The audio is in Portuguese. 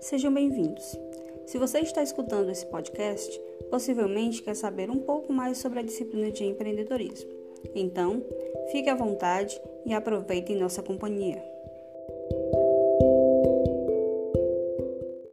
Sejam bem-vindos. Se você está escutando esse podcast, possivelmente quer saber um pouco mais sobre a disciplina de empreendedorismo. Então, fique à vontade e aproveitem nossa companhia.